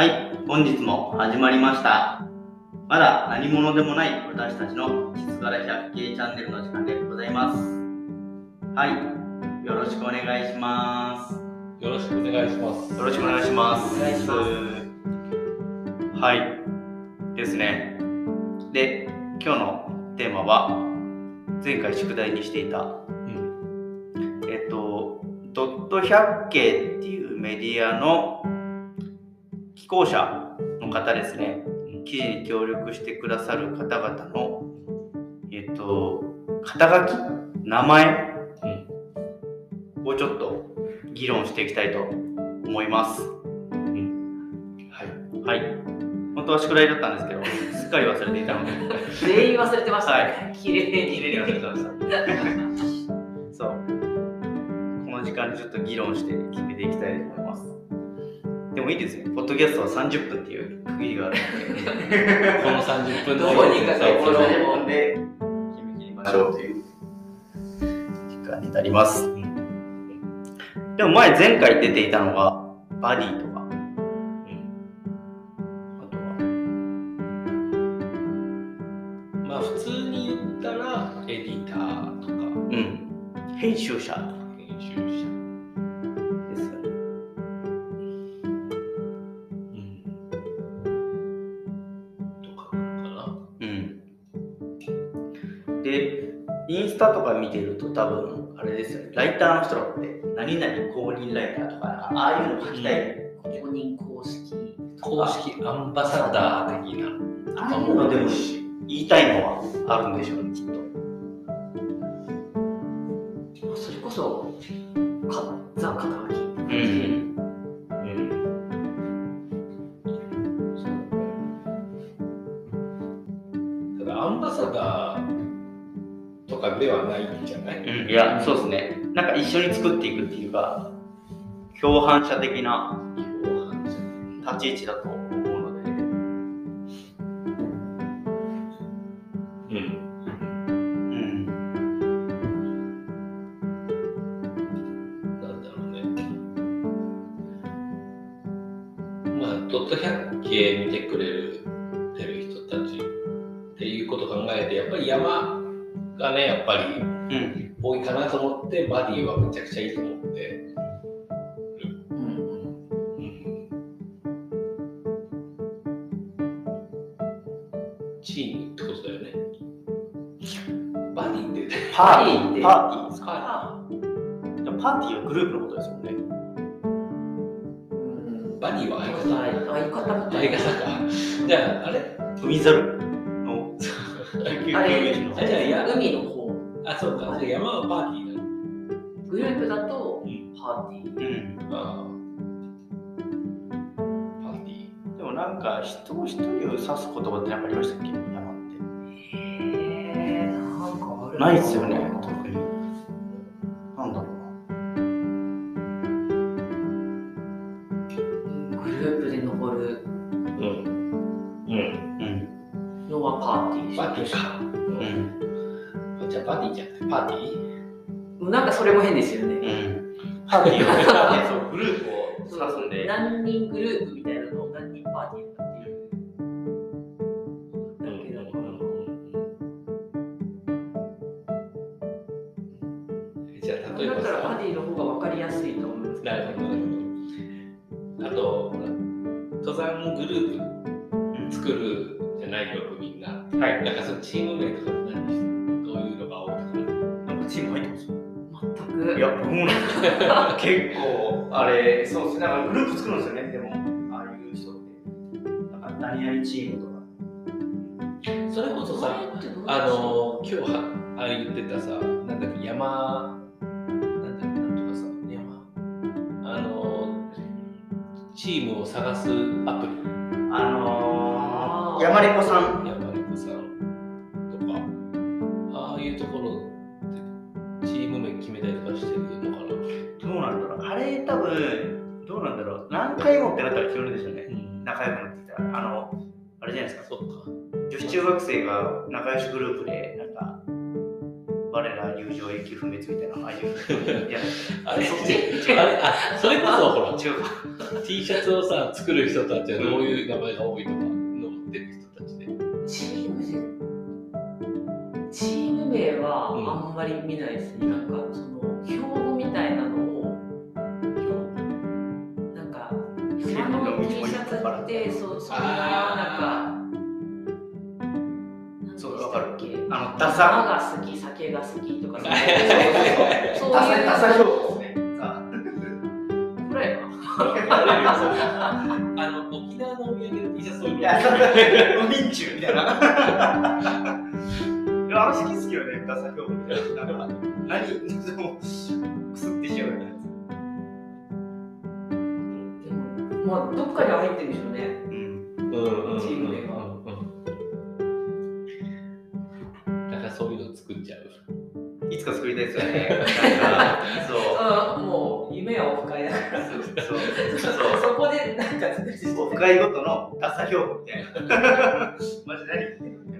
はい、本日も始まりました。まだ何者でもない私たちの実柄百景チャンネルの時間でございます。はい、よろしくお願いします。よろしくお願いします。よろしくお願いします。お願いしまはい、ですね。で、今日のテーマは、前回宿題にしていた、うん。えっと、ドット百景っていうメディアの寄稿者の方ですね、記事に協力してくださる方々の、えっと、肩書き、名前をちょっと議論していきたいと思います。はい。はい。本当は宿題だったんですけど、すっかり忘れていたので、全員忘れてましたはね。綺麗に。綺麗に忘れてました。そう。この時間にちょっと議論して決めていきたいと思います。でもいいですね。ポッドキャストは30分っていう区切りがあるので、この30分どこにかこのこの30分で決め切りましょうという時間になります。でも前、前回出ていたのが、バディとか、あとは、まあ普通に言ったらエディターとか。うん、編集者と多分、あれですよね、ライターの人らって、何々公認ライターとか、かああいうの書きたい。公認公式。公式アンバサダー的な。ああいうのでも言いたいのはあるんでしょうね、きっと。それこそ、いや、そうですね。なんか一緒に作っていくっていうか、共犯者的な立ち位置だと思うので、うん。うん。なんだろうね。まあ、ドット百景見てくれるてる人たちっていうことを考えて、やっぱり山がね、やっぱりバディはめちゃくちゃいいと思って。うん。うん。チームってことだよね。バディってパーティー、パーティーってパーティーですかパーティーはグループのことですもん。ね。うん。バディは相方。相方みたい相方か。じゃあ、あれ海猿のあれ救急車あじゃあいや海の方。あ、そうか。山はパーティーだ。グループだとうん、パーティー。うん。ああ。パーティー。でもなんか人を一人を指す言葉って何かありましたっけ？山って。へー、なんかあるないっすよね、特に。なんだろグループで登るうん。うん。うな。のはパーティー。パーティーか。うん。うん。じゃあパーティーじゃなくてパーティー？なんかそれも変ですよパーティーは、そう、グループを指すんで。何人グループみたいなのを何人パーティーかっていう。じゃあ例えばだからパさーティーの方が分かりやすいと思うんですけど。なるほどあと登山グループ作るじゃないよみんなはい。なんかそのチーム名とか全く。いや、僕もなんですよ結構、あれ、そうですね。なんかグループ作るんですよね、でも、ああいう人って。なんか、何々チームとか。それこそさあの今日はあ言ってたさなんだっけ山なんだっけなんとかさ山あのチームを探すアプリあの、ー山猫さん。何回もってなったら決めるでしょうね。うん仲良くなってきたら。あの、あれじゃないですか。そっか女子中学生が仲良しグループで、なんか、我ら友情永久不滅みたいな、ああいう。いや、あれ？そっち？あれ？あそれこそほら違うか。T シャツをさ作る人たちはどういう名前が多いとか載ってる人たちでチームでチーム名はあんまり見ないですね、なん山。が好き酒が好きとか そういうそういうですね。さこれやな。あの沖縄のお土産の T シャツそういうのいや、民中みたいな。いや、あの好き好きよ。ね、みたいな。何、回ごとのダサ標価みたいな。マジ何言ってるみたいな。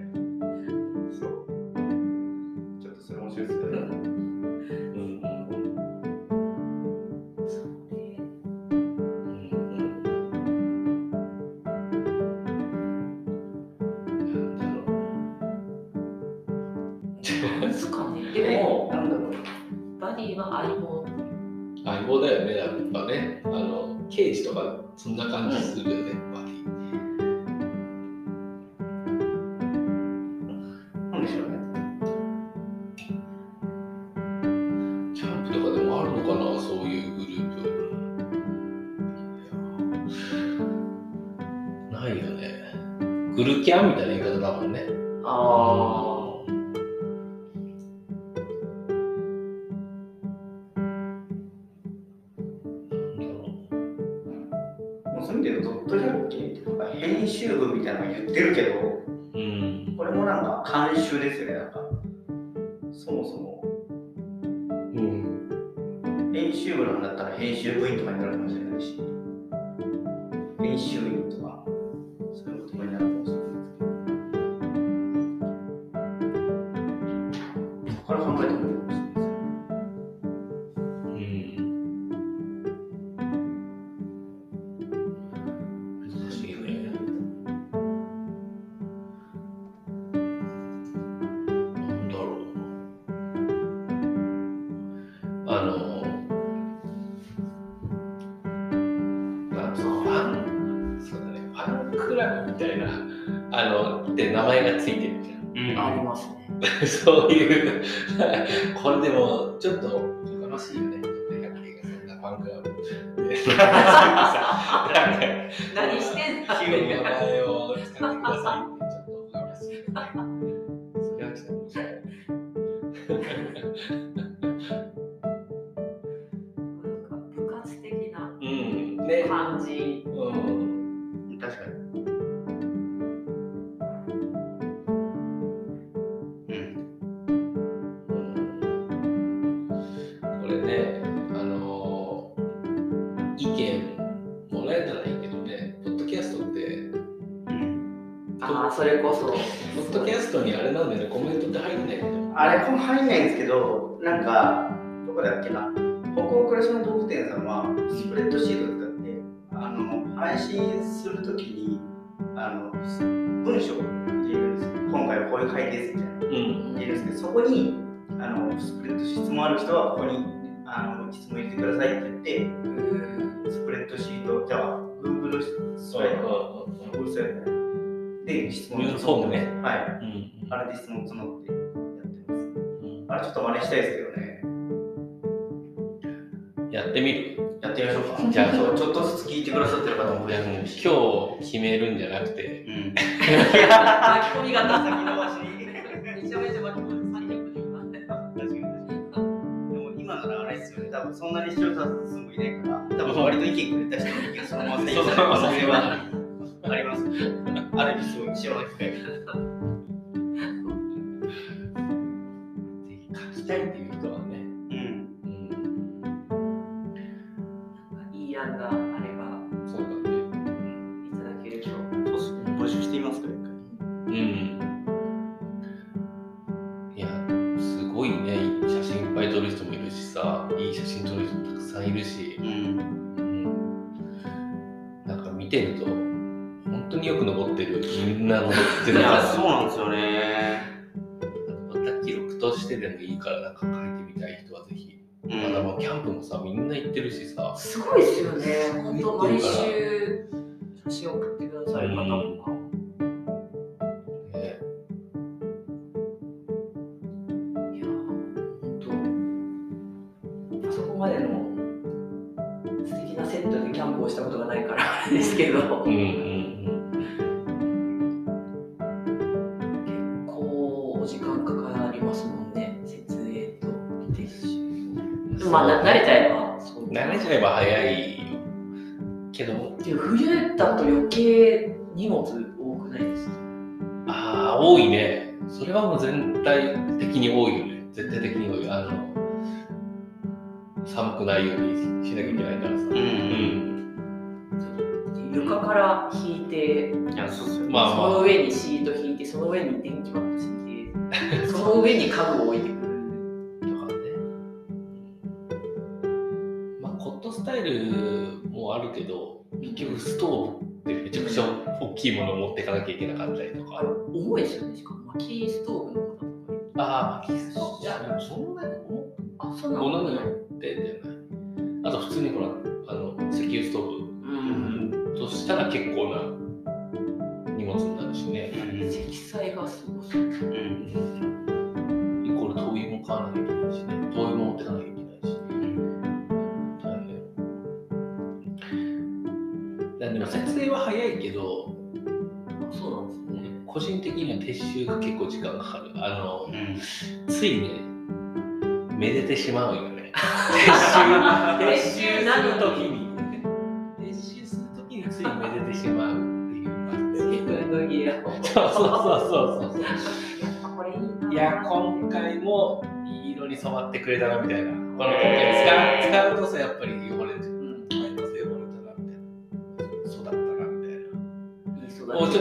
そんな感じするよね、バディ。なんでしょうね。キャンプとかでもあるのかな、そういうグループ。ないよね。グルキャンみたいな編集部員とかになるかもしれないし、あの、って名前がついてるじゃん。あありますね そういう、これでもちょっとおかましいよね。百景がそんなファンクラブで。何してんだ急に名前を使ってくださいそれこそポッドキャストにあれなんだよね、コメントって入んないけど。あれ、この入んないんですけど、なんか、どこだっけな。北欧暮らしの道具店さんは、スプレッドシートを使って、あの、配信するときに、あの、文章を入れるんですよ。今回はこういう回ですみたいな。うん。入れるんですけど、そこに、あの、スプレッド質問ある人は、ここに、あの、質問入れてくださいって言って、スプレッドシート、じゃあ、Google スライド、Google スライドで質問フォームね。はい。うん。あれで質問募ってやってます。うんあれちょっと真似したいですけどね。やってみるやってみましょうか。じゃあそうちょっとずつ聞いてくださってる方も増えるし。今日決めるんじゃなくて、うん。巻き込み型先延ばしに。めちゃめちゃ巻き込み30分になってた確かに確かに。でも今ならあれですよね。多分そんなに視聴者数もいないから、多分割と意見くれた人の意見そのままでいい可能性はあります。ある意味すごい貴重な本当毎週写真送ってくださる方とか。ねいや本当あそこまでの素敵なセットでキャンプをしたことがないからあれですけど、うんうん結構お時間かかりますもんね。設営と。でもまあな慣れちゃえば。そう。慣れちゃえば早い。よけど。冬だと余計荷物多くないですか？ああ多いね。それはもう全体的に多いよね。絶対的に多い。あの寒くないようにしなきゃいけないからさ。うんうん。床から引いて、いやその上にシート引いて、その上に電気バット敷いて、その上に家具を置いてもあるけど結局ストーブってめちゃくちゃ大きいものを持っていかなきゃいけなかったりとか。重いですよね。しかも薪ストーブの方とか。ああ薪ストーブ。いやでもそんなにあ、そうなもののによってじゃないあと普通にほらあの石油ストーうん。ブとしたら結構な荷物になるしね。うん。積載がすごそう。うん。イコール灯油も買わなきゃいけないしねは早いけどあそうなんですね。個人的には撤収が結構時間がかかる。あのうん。ついねめでてしまうよね。撤収なの時に。撤収する時についめでてしまうっていう。感じ自分のギアを。そうそうそうそう。そうこれいいな。いや今回もいい色に染まってくれたなみたいな。この今回使う使うとさやっぱり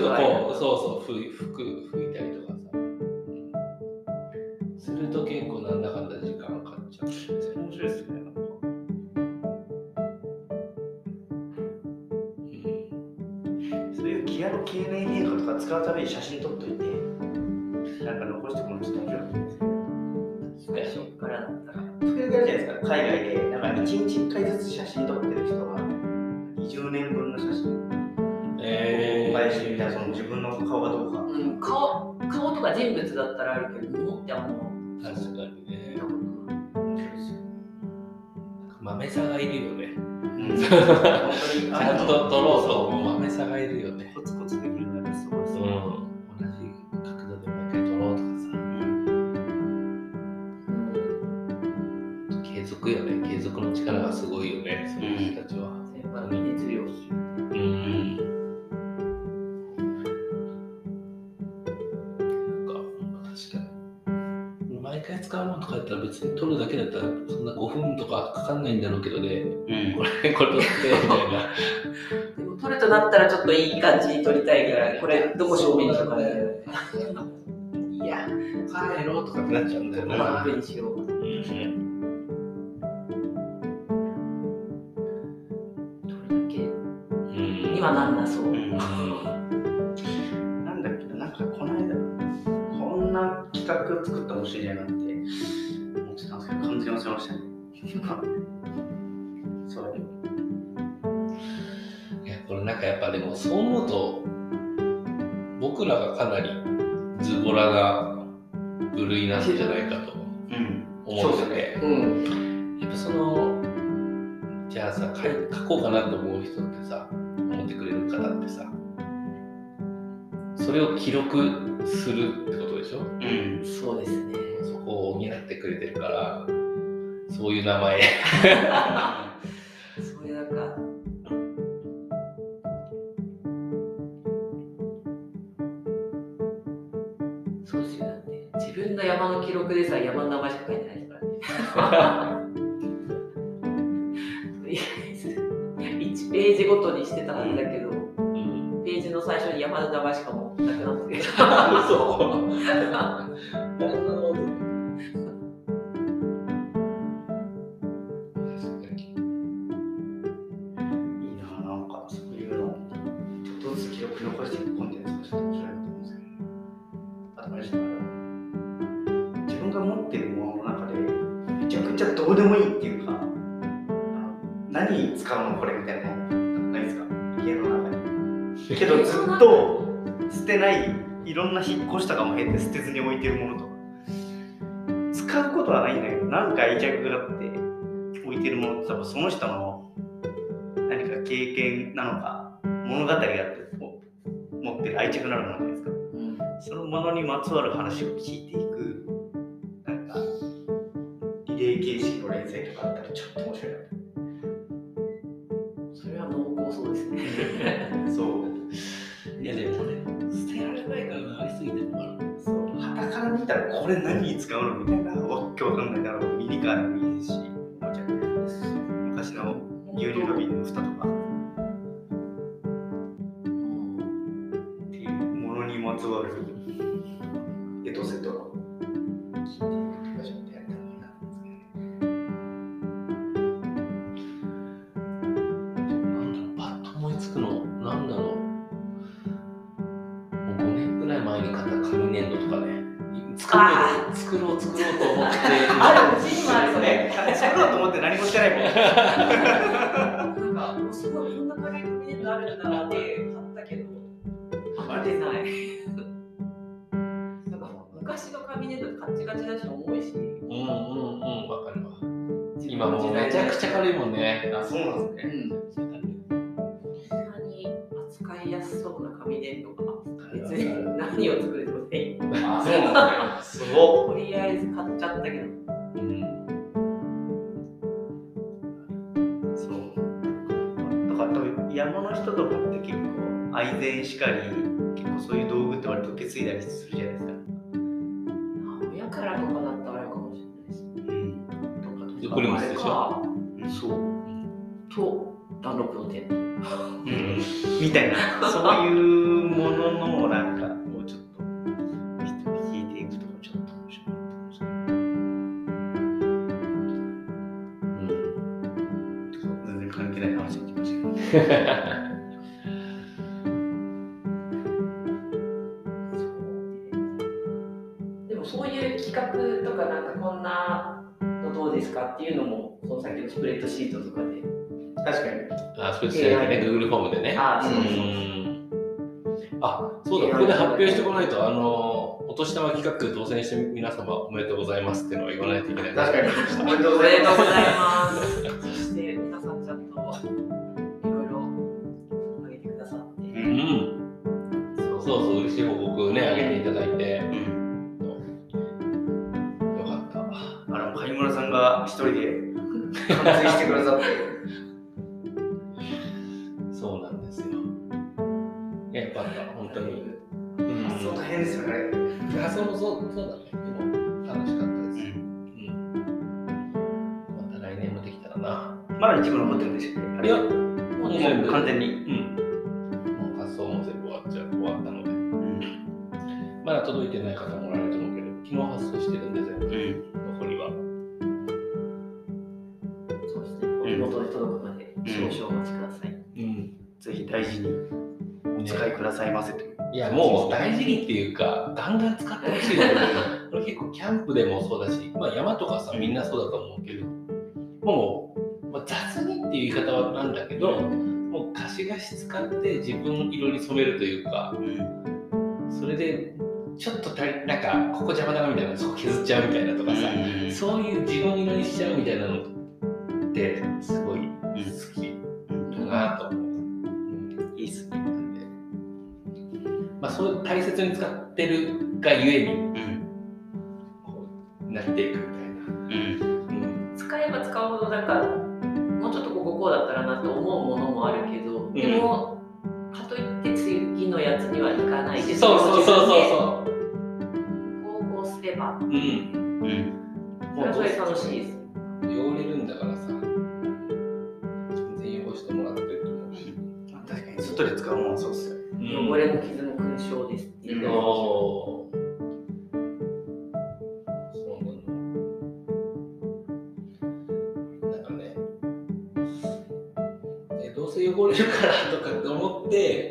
っとこうそうそう拭い服拭いたりとかさ、すると結構なんだかんだ時間かかっちゃう面白いですねなんか。うん。そういうギアの経年変化とか使うために写真撮とか人物だったらあるけど、物ってあんま確かにね。豆さがいるよね。うん。ちゃんと撮ろうと豆さがいるよね。コツコツできるのがすごいですねうん。同じ角度で毎回撮ろうとかさ。継続よね。継続の力がすごいよねそういう人たちはったら別に撮るだけだったらそんな5分とかかかんないんだろうけどね。うん。これこれ撮ってみたいな。でも撮るとなったらちょっといい感じに撮りたいから、これどこ正面にしようかね。いや帰ろうとかってなっちゃうんだよマな。ップにしよう。うんそう思うと僕らがかなりズボラな部類なんじゃないかとうん。思ってて、うん。やっぱそのじゃあさ書こうかなと思う人ってさ思ってくれる方ってさそれを記録するってことでしょ？うん。そうですね。そこを補ってくれてるからそういう名前 曲でさ、山の名前しか書いてないですからね。とりあえず、1ページごとにしてたんだけど、うん、ページの最初に山の名前しかもなくなって。た。嘘残していくコンテ確かにってるものの中でめちゃくちゃどうでもいいっていうか何に使うのこれみたいなのないですか？家の中にけどずっと捨てないいろんな引っ越しとかも経て捨てずに置いてるものとか。使うことはないんだけどなんか愛着があって置いてるものって多分その人の何か経験なのか物語があって持ってる愛着のあるものじゃないですか。うん。そのものにまつわる話を聞いていくリレー形式の連載とかあったらちょっと面白いなそれは濃厚そうですね。そう。いやでもね捨てられないからなりすぎてるからそう。旗から見たらこれ何に使うのみたいなわっけわかんないだろうミニカーでもいいしもしてないもんなんか、すごいこんな軽い紙粘土あるんだなって買ったけど、ハマってない。なんか昔の紙粘土カッチカチだし重いし、うんうんうんわかるわ今もうめちゃくちゃ軽いもんねあそうなんですねうん。扱いやすそうな紙粘土が別に何を作れてもいい。あそうなんです ごっとりあえず買っちゃったけど。山の人とかって結構愛禅しかり結構そういう道具って割と受け継いだりするじゃないですか。あ親からとかだったらあるかもしれないです。うん。とかとかでしそう。と、ダンロップのテント。うん。みたいなそういうもののなんかあそれしてね Google フォームでね。あそうそうう。ん。あそうだここで発表してこないとあのお年玉企画当選して皆様おめでとうございますっていうのを言わないといけない。確かに。おめでとうおございます。そして皆さんちゃんといろいろあげてくださって。すうそうそう嬉しい報告ねあげていただいて。うん。よかった。あの貝村さんが一人で完成してくださって発想大変ですよね。発想もそうそうだね。でも楽しかったです。うん。また来年もできたらな。まだ一部残ってるんでしたっけ？あれ。いやもうう全部完全に。うん。もう発送も全部終わっちゃ終わったので。うん。まだ届いてない方もおられると思うけど昨日発送してるんで全部うん。残りは。そうですね。元で届くまで少々お待ちください、うん。ぜひ大事にお使いくださいませといやもう大事にっていうかガンガン使ってほしいのよ これ結構キャンプでもそうだし、まあ、山とかさみんなそうだと思うけどもう、まあ、雑にっていう言い方はなんだけどもう貸し貸し使って自分色に染めるというかうん。それでちょっと足りなんかここ邪魔だなみたいなそこ削っちゃうみたいなとかさ、うん。そういう自分色にしちゃうみたいなのってすごい好きうん。だなとあ、そう大切に使ってるがゆえにうんこうなっていくみたいな。うん。うん。使えば使うほどなんかもうちょっとこここうだったらなと思うものもあるけど、でもかといって次のやつにはいかない。でそうそうそうそう。こそううこうすれば。う。うん。うんそれはそれで楽しいです。汚れるんだからさ、全然汚してもらってると思うし。確かに外で使うもんはそうっすよ汚れも傷も勲章ですっていう。のうなの。なんかね、えどうせ汚れるからとかって思って、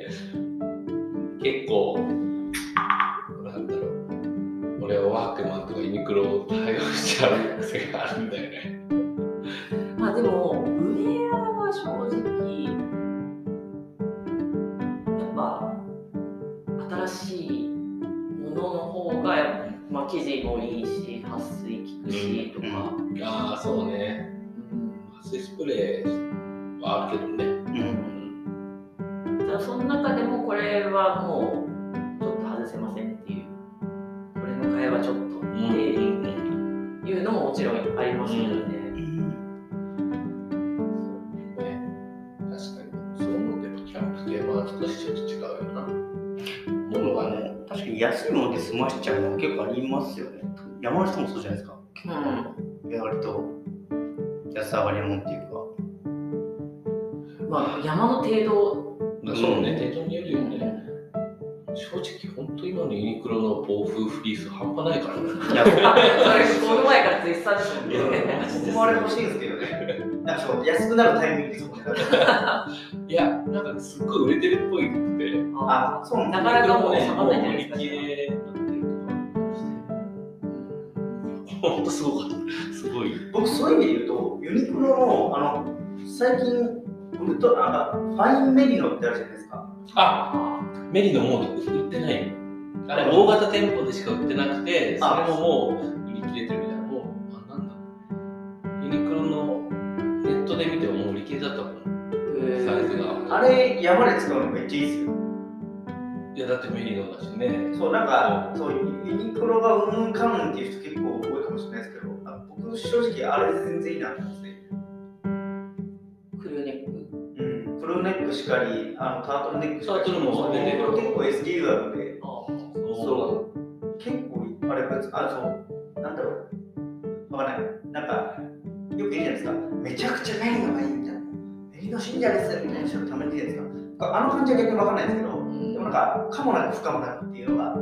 ろんありますけどね。ね、確かに。そう思うとやっぱキャンプと山は少しちょっと違うよな。ものがね。確かに安いもので済ましちゃうのは結構ありますよね。山の人もそうじゃないですか。うん割と安上がりもんっていうか。まあ、山の程度、そうね、程度によるよね。正直、本当今のユニクロの暴風フリース半端ないからね。いや、それこの前からツイッターですもんね。僕もあれ欲しいんですけどね。なんかそう安くなるタイミングですもんね。いや、なんかねすっごい売れてるっぽいくて。あ、そうなかなかもうね、下がんないんじゃないですか。本当すごかった。すごい。僕そういう意味で言うと、ユニクロのあの最近ウルトラなんかファインメリノってあるじゃないですか。あ、メリノもう売ってないあれ、大型店舗でしか売ってなくて、それももう売り切れてるみたいな。もう、あ、なんだ。ユニクロのネットで見てももう売り切れだったもん。サイズが。あれ山で使うのめっちゃいいですよ。いや、だってメリノだしね。そうなんかそうユニクロがうんうんかんっていう人結構多いかもしれないですけど、あ僕正直あれで全然いいなと思ってルーネックしかり、あのタートルネックしかり、タートルも結構 SDU があるんで、あそう結構あれ別あそう。なんだろう。わかんない。なんかよく言うじゃないですか。めちゃくちゃメリノがいいみたいな。メリノ信者ですみたいな人のために言うんですか。あの感じは逆にわかんないんですけどうん。でもなんかかもなく不可もなくっていうのが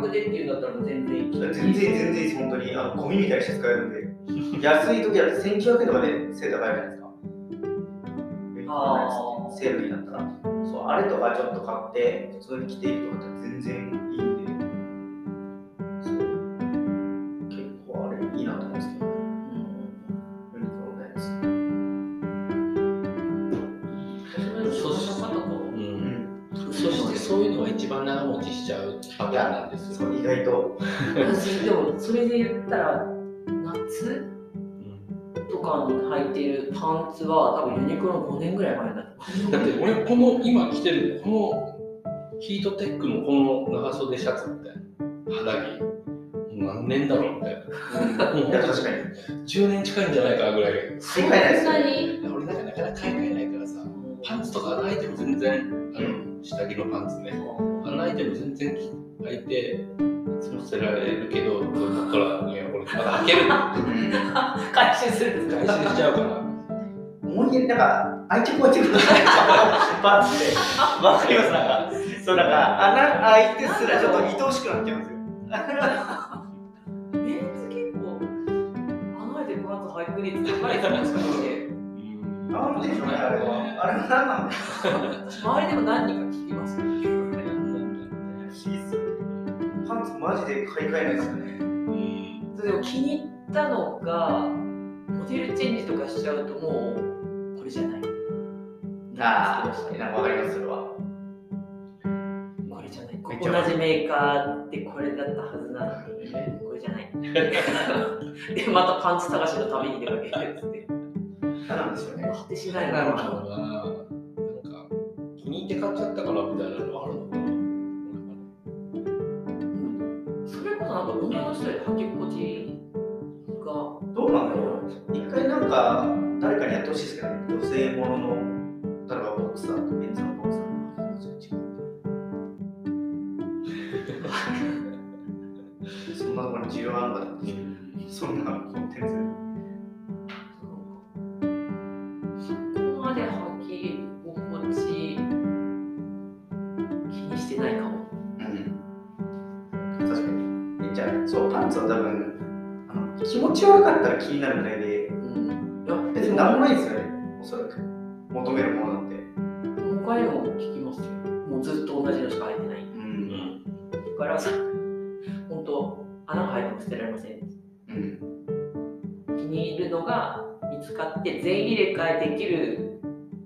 であの価格でっていうんだったら全然いい。全然全然いいです。本当にあのゴミみたいにして使えるんで。安い時だって1900円とかでセール高いじゃないですか。ユニクロのやつってセールになったら。そうあれとかちょっと買って普通に着ていくとかって全然いいんで。そう。結構あれいいなと思うんですけど。そしてそういうのが一番長持ちしちゃうパターンなんですよ。そう意外と。私でもそれで言ったら夏？うんとかに履いてるパンツは多分ユニクロの5年ぐらい前だとだって俺この今着てるこのヒートテックのこの長袖シャツみたいな肌着何年だろうみたいな。確かに。10年近いんじゃないかなぐらい。そんなに俺なんかなかなか買い替えないからさパンツとか穴開いても全然あの下着のパンツね穴開いても全然開いていつも捨てられるけどここからいや俺まだ開ける。回収するんですか？回収しちゃうから。思いっきりなんか愛着湧いてくるパンツでわかります？なんかそうなんか穴開いてすらちょっと愛おしくなっちゃうんですよ。メンズ結構穴開いてるパンツ履く率高いですもしかしてなん。でしょうねあれは。あれは何なんですか周りでも何人か聞きます。よマジで買い替えないですよね。うん。でも気に入ったのがモデルチェンジとかしちゃうともうこれじゃない。ああなんかわかりますそれは。これじゃない。同じメーカーでこれだったはずなのにこれじゃない。でまたパンツ探しのために出かけるって。何なんでしょうね。果てしないな。るなほどな。なんか気に入って買っちゃったからみたいなのはあるの？それこそなんか女の人で履き心地が。どうなんだろう。一回なんか誰かにやってほしいですけどね。女性ものの。ったら気になるぐらいで。うん。いや別に何もないですよね。おそらく求めるものなんて。他にも聞きますよ。もうずっと同じのしか履いてない。うん。からさ穴が入っても捨てられません。うん。気に入るのが見つかって全入れ替えできる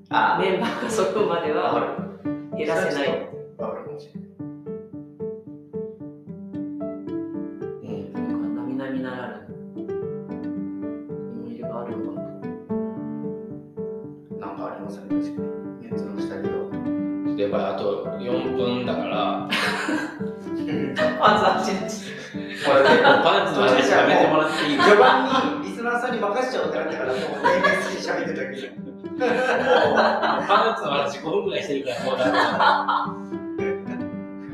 あメンバーがそこまではる。減らせない。ない。うん。なんか並々ならぬをやっぱりあと4分だから。まずあっちにこれねパンツの話やめてもらっていい序盤にリスナーさんに任せちゃおうってなったからもう年齢すぎ喋ってたけどパンツの話5分ぐらい。してるからもうダメだ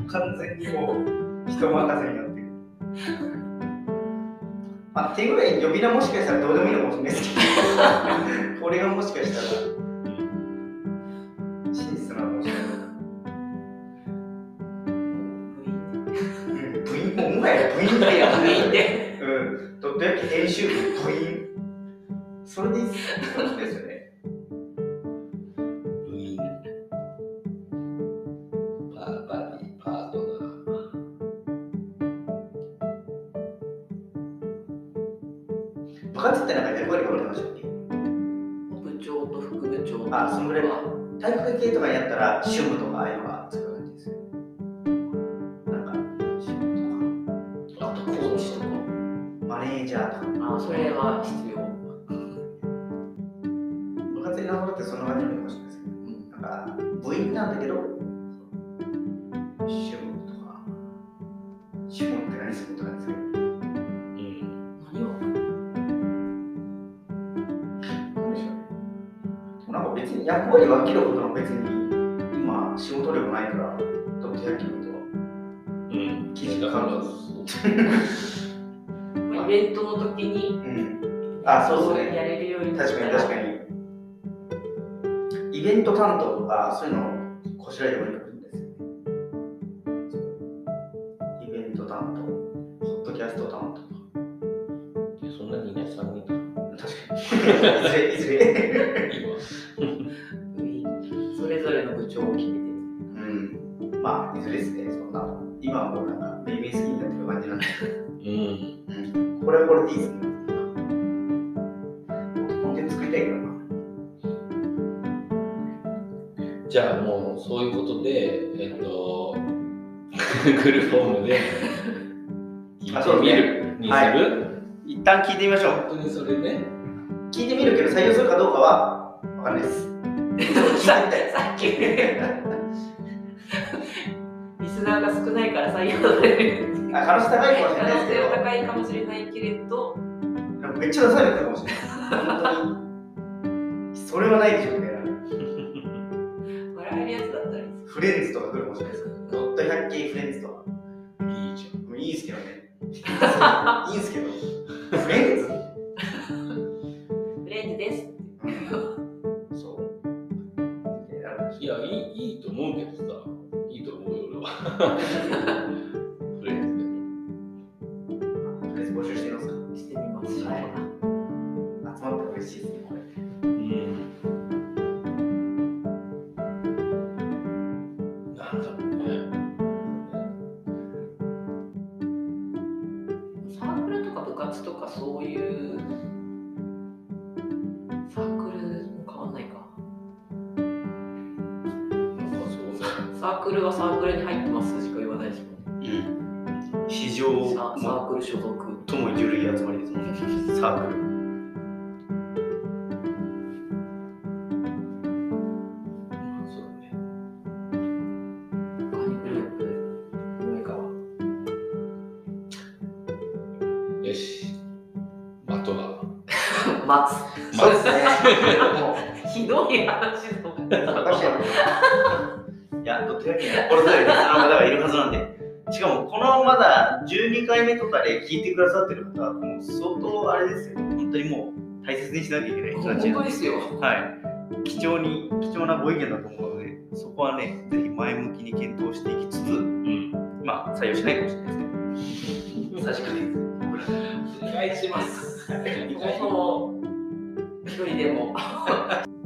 完全にもう人任せになってる。まあ手ぐらい呼び名もしかしたらどうでもいいのかもしれないですけど。これがもしかしたら部員でうん。ドット焼き編集部部員。それでいいですよね。部員パーバディパートナー。部活ってなんか役割がありましたっけ？部長と副部長。とあそんぐらい。体育会系とかにやったら主務とかそれは必要。部活に名乗るってそんな感じなのかもしれないですけどなんか部員なんだけど主務とか主務って何するとかですけどうん。何を？なんでしょうねでもなんか別に役割分けることも別に今仕事量ないからドット野球とは。うん。記事だからイベントの時にうん。あそうですね。やれるように確かに確かに。イベント担当とかそういうのをこしらえてもいいかもしれないですよね。イベント担当ポッドキャスト担当とか。そんなにいない3人確かに。いずれいずれそれぞれの部長を決めて。うん。まあいずれですねそんな今はもうなんかうん、これはこれでいいです。ねコンテンツ作りたいからな。じゃあもうそういうことでえっと Google フォームで聞いてみるにすはる一旦聞いてみましょう。本当にそれね聞いてみるけど採用するかどうかは分かんないです。さたい。さっき。リスナーが少ないから採用される。あ可能性高いかもしれ可能ないですけど性は高いかもしれないけれどめっちゃ出されてるかもしれない。本当に。それはないでしょみたいな。笑えるやつだったらいいですフレンズとか来るかもしれないです。ドット100系フレンズとか。いいじゃんいいですけどね。いいんですけど。フレンズフレンズですそう。いやいやいいいいと思うけどさいいと思うよ俺は うん。市場ササークル所属とも緩い集まりですもんね。サークル。よしあとは 待そうですね。もう。つひどい話 や、ドット野球に心強いリスナーの方がいるはずなんで。しかも、このまだ12回目とかで聞いてくださってる方は、もう相当あれですよ。本当にもう大切にしなきゃいけない人たち本当ですよ。はい。貴重に、貴重なご意見だと思うので、そこはね、ぜひ前向きに検討していきつつ、うん。まあ、採用しないかもしれないですけど、差し掛けて。僕らお願いします。一人でも